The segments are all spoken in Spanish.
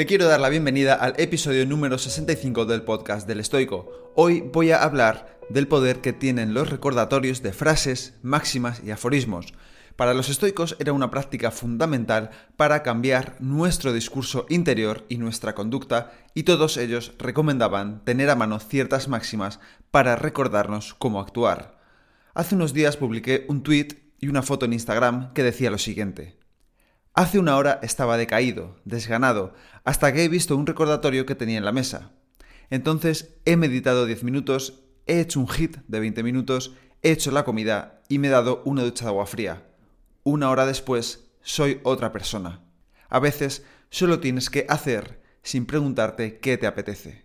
Te quiero dar la bienvenida al episodio número 65 del podcast del estoico. Hoy voy a hablar del poder que tienen los recordatorios de frases, máximas y aforismos. Para los estoicos era una práctica fundamental para cambiar nuestro discurso interior y nuestra conducta, y todos ellos recomendaban tener a mano ciertas máximas para recordarnos cómo actuar. Hace unos días publiqué un tweet y una foto en Instagram que decía lo siguiente. Hace una hora estaba decaído, desganado, hasta que he visto un recordatorio que tenía en la mesa. Entonces he meditado 10 minutos he hecho un hit de 20 minutos, he hecho la comida y me he dado una ducha de agua fría. Una hora después, soy otra persona. A veces solo tienes que hacer sin preguntarte qué te apetece.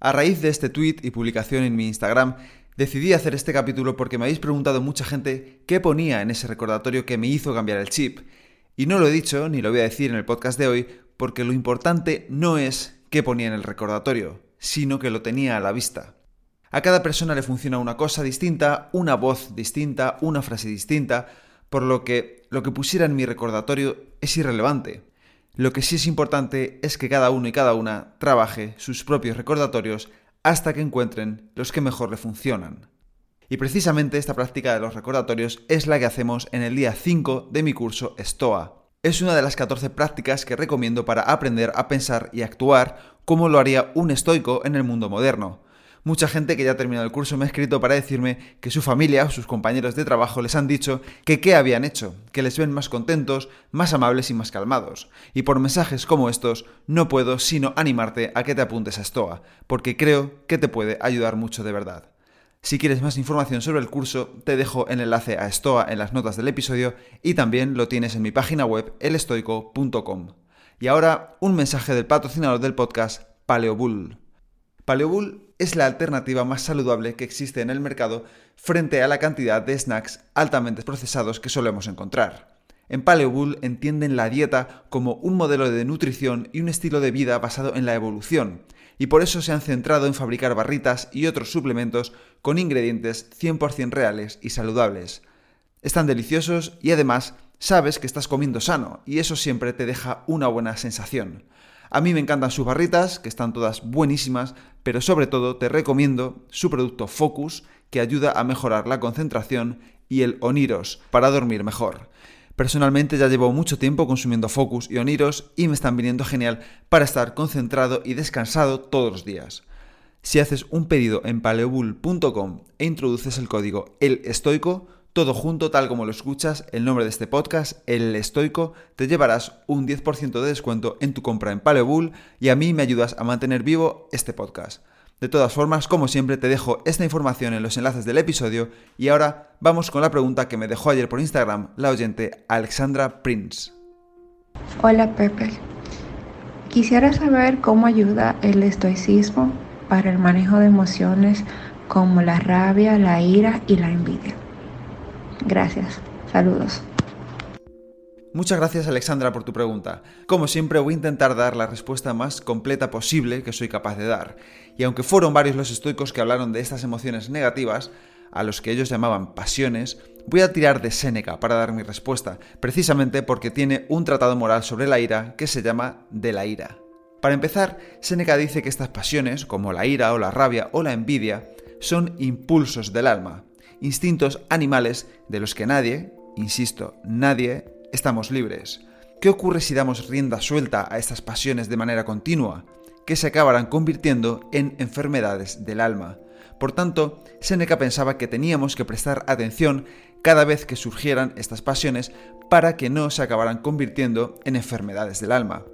A raíz de este tweet y publicación en mi Instagram, decidí hacer este capítulo porque me habéis preguntado mucha gente qué ponía en ese recordatorio que me hizo cambiar el chip. Y no lo he dicho ni lo voy a decir en el podcast de hoy porque lo importante no es qué ponía en el recordatorio, sino que lo tenía a la vista. A cada persona le funciona una cosa distinta, una voz distinta, una frase distinta, por lo que lo que pusiera en mi recordatorio es irrelevante. Lo que sí es importante es que cada uno y cada una trabaje sus propios recordatorios hasta que encuentren los que mejor le funcionan. Y precisamente esta práctica de los recordatorios es la que hacemos en el día 5 de mi curso STOA. Es una de las 14 prácticas que recomiendo para aprender a pensar y actuar como lo haría un estoico en el mundo moderno. Mucha gente que ya ha terminado el curso me ha escrito para decirme que su familia o sus compañeros de trabajo les han dicho que qué habían hecho, que les ven más contentos, más amables y más calmados. Y por mensajes como estos no puedo sino animarte a que te apuntes a Stoa, porque creo que te puede ayudar mucho de verdad. Si quieres más información sobre el curso, te dejo el enlace a Stoa en las notas del episodio y también lo tienes en mi página web elestoico.com. Y ahora un mensaje del patrocinador del podcast, Paleobull. Paleobull es la alternativa más saludable que existe en el mercado frente a la cantidad de snacks altamente procesados que solemos encontrar. En Paleobull entienden la dieta como un modelo de nutrición y un estilo de vida basado en la evolución, y por eso se han centrado en fabricar barritas y otros suplementos con ingredientes 100% reales y saludables. Están deliciosos y además sabes que estás comiendo sano, y eso siempre te deja una buena sensación. A mí me encantan sus barritas, que están todas buenísimas, pero sobre todo te recomiendo su producto Focus, que ayuda a mejorar la concentración, y el Oniros, para dormir mejor. Personalmente ya llevo mucho tiempo consumiendo Focus y Oniros y me están viniendo genial para estar concentrado y descansado todos los días. Si haces un pedido en paleobull.com e introduces el código El Estoico, todo junto, tal como lo escuchas, el nombre de este podcast, El Estoico, te llevarás un 10% de descuento en tu compra en Paleobull y a mí me ayudas a mantener vivo este podcast. De todas formas, como siempre, te dejo esta información en los enlaces del episodio y ahora vamos con la pregunta que me dejó ayer por Instagram la oyente Alexandra Prince. Hola Pepe, quisiera saber cómo ayuda el estoicismo para el manejo de emociones como la rabia, la ira y la envidia. Gracias. Saludos. Muchas gracias Alexandra por tu pregunta. Como siempre voy a intentar dar la respuesta más completa posible que soy capaz de dar. Y aunque fueron varios los estoicos que hablaron de estas emociones negativas, a los que ellos llamaban pasiones, voy a tirar de Séneca para dar mi respuesta, precisamente porque tiene un tratado moral sobre la ira que se llama De la ira. Para empezar, Séneca dice que estas pasiones, como la ira o la rabia o la envidia, son impulsos del alma, instintos animales de los que nadie, insisto, nadie, estamos libres. ¿Qué ocurre si damos rienda suelta a estas pasiones de manera continua? Que se acabarán convirtiendo en enfermedades del alma. Por tanto, Seneca pensaba que teníamos que prestar atención cada vez que surgieran estas pasiones para que no se acabaran convirtiendo en enfermedades del alma.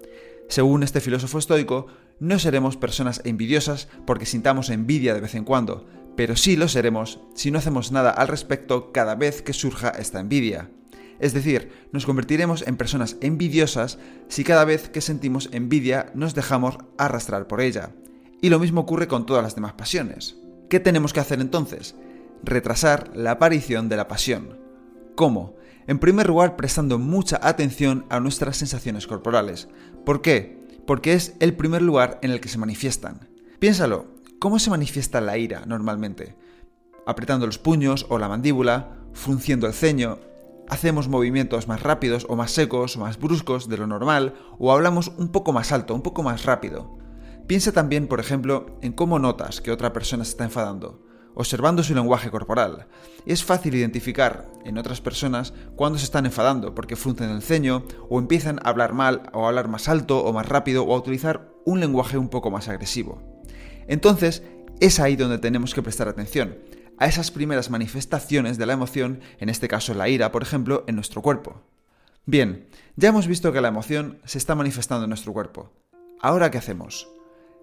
Según este filósofo estoico, no seremos personas envidiosas porque sintamos envidia de vez en cuando, pero sí lo seremos si no hacemos nada al respecto cada vez que surja esta envidia. Es decir, nos convertiremos en personas envidiosas si cada vez que sentimos envidia nos dejamos arrastrar por ella. Y lo mismo ocurre con todas las demás pasiones. ¿Qué tenemos que hacer entonces? retrasar la aparición de la pasión. ¿Cómo? En primer lugar, prestando mucha atención a nuestras sensaciones corporales. ¿Por qué? Porque es el primer lugar en el que se manifiestan. Piénsalo, ¿cómo se manifiesta la ira normalmente? Apretando los puños o la mandíbula, frunciendo el ceño, hacemos movimientos más rápidos o más secos o más bruscos de lo normal o hablamos un poco más alto, un poco más rápido. Piensa también, por ejemplo, en cómo notas que otra persona se está enfadando, observando su lenguaje corporal. Es fácil identificar en otras personas cuando se están enfadando porque fruncen el ceño o empiezan a hablar mal o a hablar más alto o más rápido o a utilizar un lenguaje un poco más agresivo. Entonces, es ahí donde tenemos que prestar atención a esas primeras manifestaciones de la emoción, en este caso la ira, por ejemplo, en nuestro cuerpo. Bien, ya hemos visto que la emoción se está manifestando en nuestro cuerpo. Ahora, ¿qué hacemos?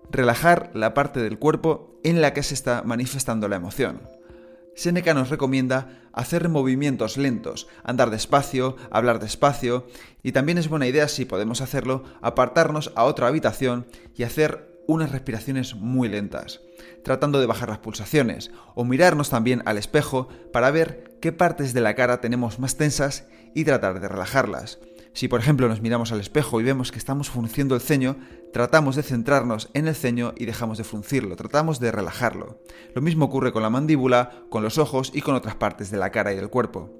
Relajar la parte del cuerpo en la que se está manifestando la emoción. Seneca nos recomienda hacer movimientos lentos, andar despacio, hablar despacio, y también es buena idea, si podemos hacerlo, apartarnos a otra habitación y hacer unas respiraciones muy lentas, tratando de bajar las pulsaciones, o mirarnos también al espejo para ver qué partes de la cara tenemos más tensas y tratar de relajarlas. Si por ejemplo nos miramos al espejo y vemos que estamos frunciendo el ceño, tratamos de centrarnos en el ceño y dejamos de fruncirlo, tratamos de relajarlo. Lo mismo ocurre con la mandíbula, con los ojos y con otras partes de la cara y del cuerpo.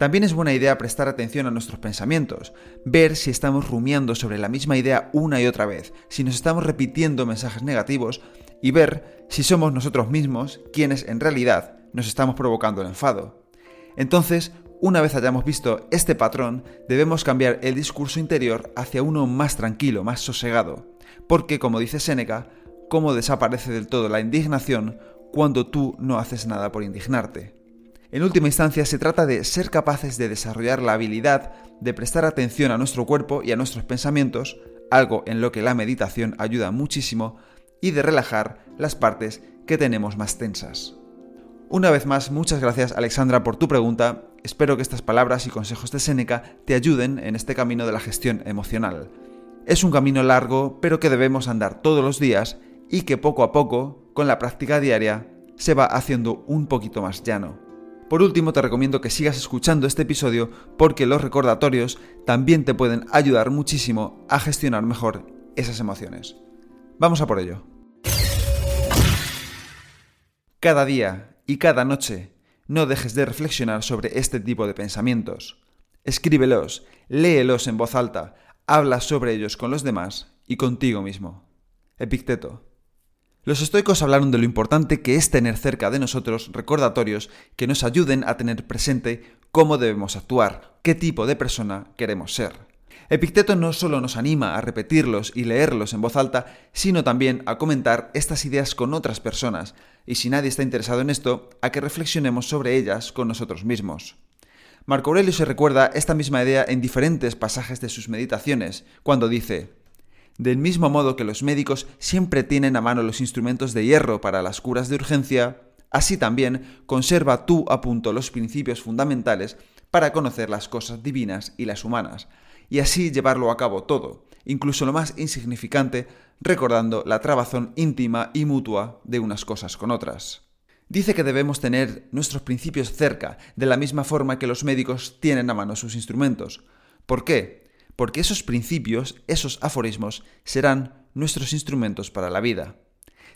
También es buena idea prestar atención a nuestros pensamientos, ver si estamos rumiando sobre la misma idea una y otra vez, si nos estamos repitiendo mensajes negativos y ver si somos nosotros mismos quienes en realidad nos estamos provocando el enfado. Entonces, una vez hayamos visto este patrón, debemos cambiar el discurso interior hacia uno más tranquilo, más sosegado, porque como dice Séneca, cómo desaparece del todo la indignación cuando tú no haces nada por indignarte. En última instancia, se trata de ser capaces de desarrollar la habilidad de prestar atención a nuestro cuerpo y a nuestros pensamientos, algo en lo que la meditación ayuda muchísimo, y de relajar las partes que tenemos más tensas. Una vez más, muchas gracias Alexandra por tu pregunta. Espero que estas palabras y consejos de Séneca te ayuden en este camino de la gestión emocional. Es un camino largo, pero que debemos andar todos los días y que poco a poco, con la práctica diaria, se va haciendo un poquito más llano. Por último, te recomiendo que sigas escuchando este episodio porque los recordatorios también te pueden ayudar muchísimo a gestionar mejor esas emociones. Vamos a por ello. Cada día y cada noche no dejes de reflexionar sobre este tipo de pensamientos. Escríbelos, léelos en voz alta, habla sobre ellos con los demás y contigo mismo. Epicteto. Los estoicos hablaron de lo importante que es tener cerca de nosotros recordatorios que nos ayuden a tener presente cómo debemos actuar, qué tipo de persona queremos ser. Epicteto no solo nos anima a repetirlos y leerlos en voz alta, sino también a comentar estas ideas con otras personas, y si nadie está interesado en esto, a que reflexionemos sobre ellas con nosotros mismos. Marco Aurelio se recuerda esta misma idea en diferentes pasajes de sus meditaciones, cuando dice, del mismo modo que los médicos siempre tienen a mano los instrumentos de hierro para las curas de urgencia, así también conserva tú a punto los principios fundamentales para conocer las cosas divinas y las humanas, y así llevarlo a cabo todo, incluso lo más insignificante, recordando la trabazón íntima y mutua de unas cosas con otras. Dice que debemos tener nuestros principios cerca, de la misma forma que los médicos tienen a mano sus instrumentos. ¿Por qué? Porque esos principios, esos aforismos, serán nuestros instrumentos para la vida.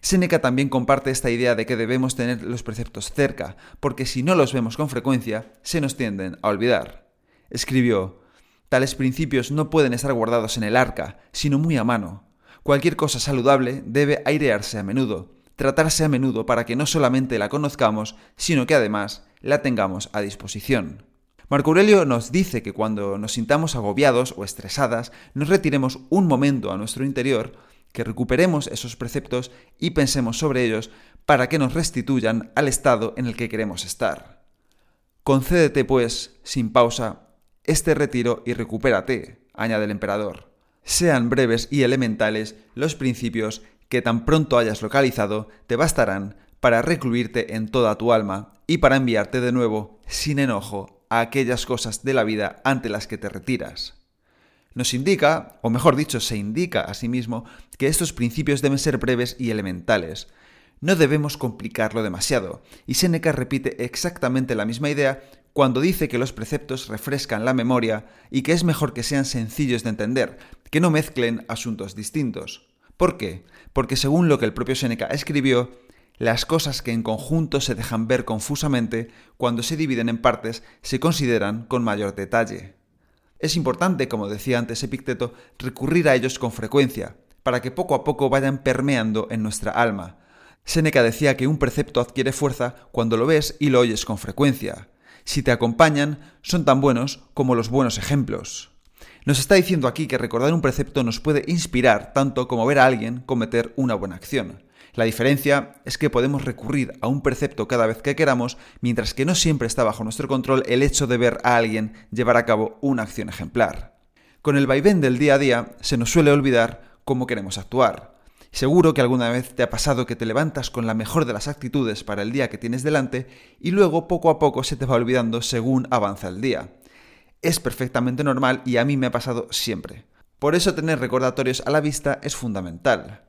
Séneca también comparte esta idea de que debemos tener los preceptos cerca, porque si no los vemos con frecuencia, se nos tienden a olvidar. Escribió, Tales principios no pueden estar guardados en el arca, sino muy a mano. Cualquier cosa saludable debe airearse a menudo, tratarse a menudo para que no solamente la conozcamos, sino que además la tengamos a disposición. Marco Aurelio nos dice que cuando nos sintamos agobiados o estresadas, nos retiremos un momento a nuestro interior, que recuperemos esos preceptos y pensemos sobre ellos para que nos restituyan al estado en el que queremos estar. Concédete, pues, sin pausa, este retiro y recupérate, añade el emperador. Sean breves y elementales los principios que tan pronto hayas localizado te bastarán para recluirte en toda tu alma y para enviarte de nuevo, sin enojo, a aquellas cosas de la vida ante las que te retiras. Nos indica, o mejor dicho, se indica a sí mismo, que estos principios deben ser breves y elementales. No debemos complicarlo demasiado, y Séneca repite exactamente la misma idea cuando dice que los preceptos refrescan la memoria y que es mejor que sean sencillos de entender, que no mezclen asuntos distintos. ¿Por qué? Porque según lo que el propio Séneca escribió, las cosas que en conjunto se dejan ver confusamente, cuando se dividen en partes, se consideran con mayor detalle. Es importante, como decía antes Epicteto, recurrir a ellos con frecuencia, para que poco a poco vayan permeando en nuestra alma. Séneca decía que un precepto adquiere fuerza cuando lo ves y lo oyes con frecuencia si te acompañan, son tan buenos como los buenos ejemplos. Nos está diciendo aquí que recordar un precepto nos puede inspirar tanto como ver a alguien cometer una buena acción. La diferencia es que podemos recurrir a un precepto cada vez que queramos, mientras que no siempre está bajo nuestro control el hecho de ver a alguien llevar a cabo una acción ejemplar. Con el vaivén del día a día se nos suele olvidar cómo queremos actuar. Seguro que alguna vez te ha pasado que te levantas con la mejor de las actitudes para el día que tienes delante y luego poco a poco se te va olvidando según avanza el día. Es perfectamente normal y a mí me ha pasado siempre. Por eso tener recordatorios a la vista es fundamental.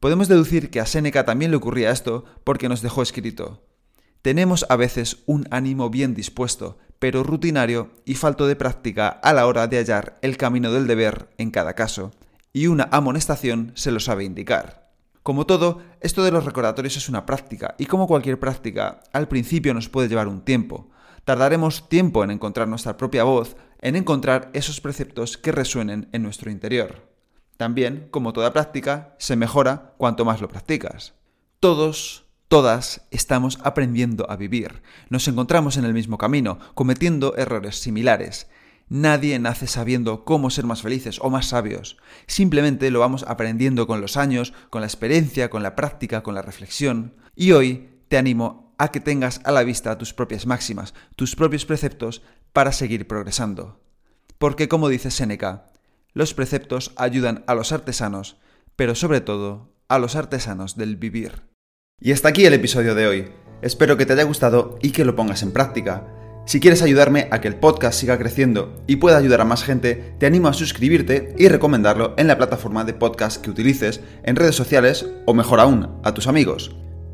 Podemos deducir que a Séneca también le ocurría esto porque nos dejó escrito. Tenemos a veces un ánimo bien dispuesto, pero rutinario y falto de práctica a la hora de hallar el camino del deber en cada caso y una amonestación se lo sabe indicar. Como todo, esto de los recordatorios es una práctica, y como cualquier práctica, al principio nos puede llevar un tiempo. Tardaremos tiempo en encontrar nuestra propia voz, en encontrar esos preceptos que resuenen en nuestro interior. También, como toda práctica, se mejora cuanto más lo practicas. Todos, todas, estamos aprendiendo a vivir. Nos encontramos en el mismo camino, cometiendo errores similares. Nadie nace sabiendo cómo ser más felices o más sabios. Simplemente lo vamos aprendiendo con los años, con la experiencia, con la práctica, con la reflexión. Y hoy te animo a que tengas a la vista tus propias máximas, tus propios preceptos para seguir progresando. Porque como dice Séneca, los preceptos ayudan a los artesanos, pero sobre todo a los artesanos del vivir. Y hasta aquí el episodio de hoy. Espero que te haya gustado y que lo pongas en práctica. Si quieres ayudarme a que el podcast siga creciendo y pueda ayudar a más gente, te animo a suscribirte y recomendarlo en la plataforma de podcast que utilices, en redes sociales o mejor aún, a tus amigos.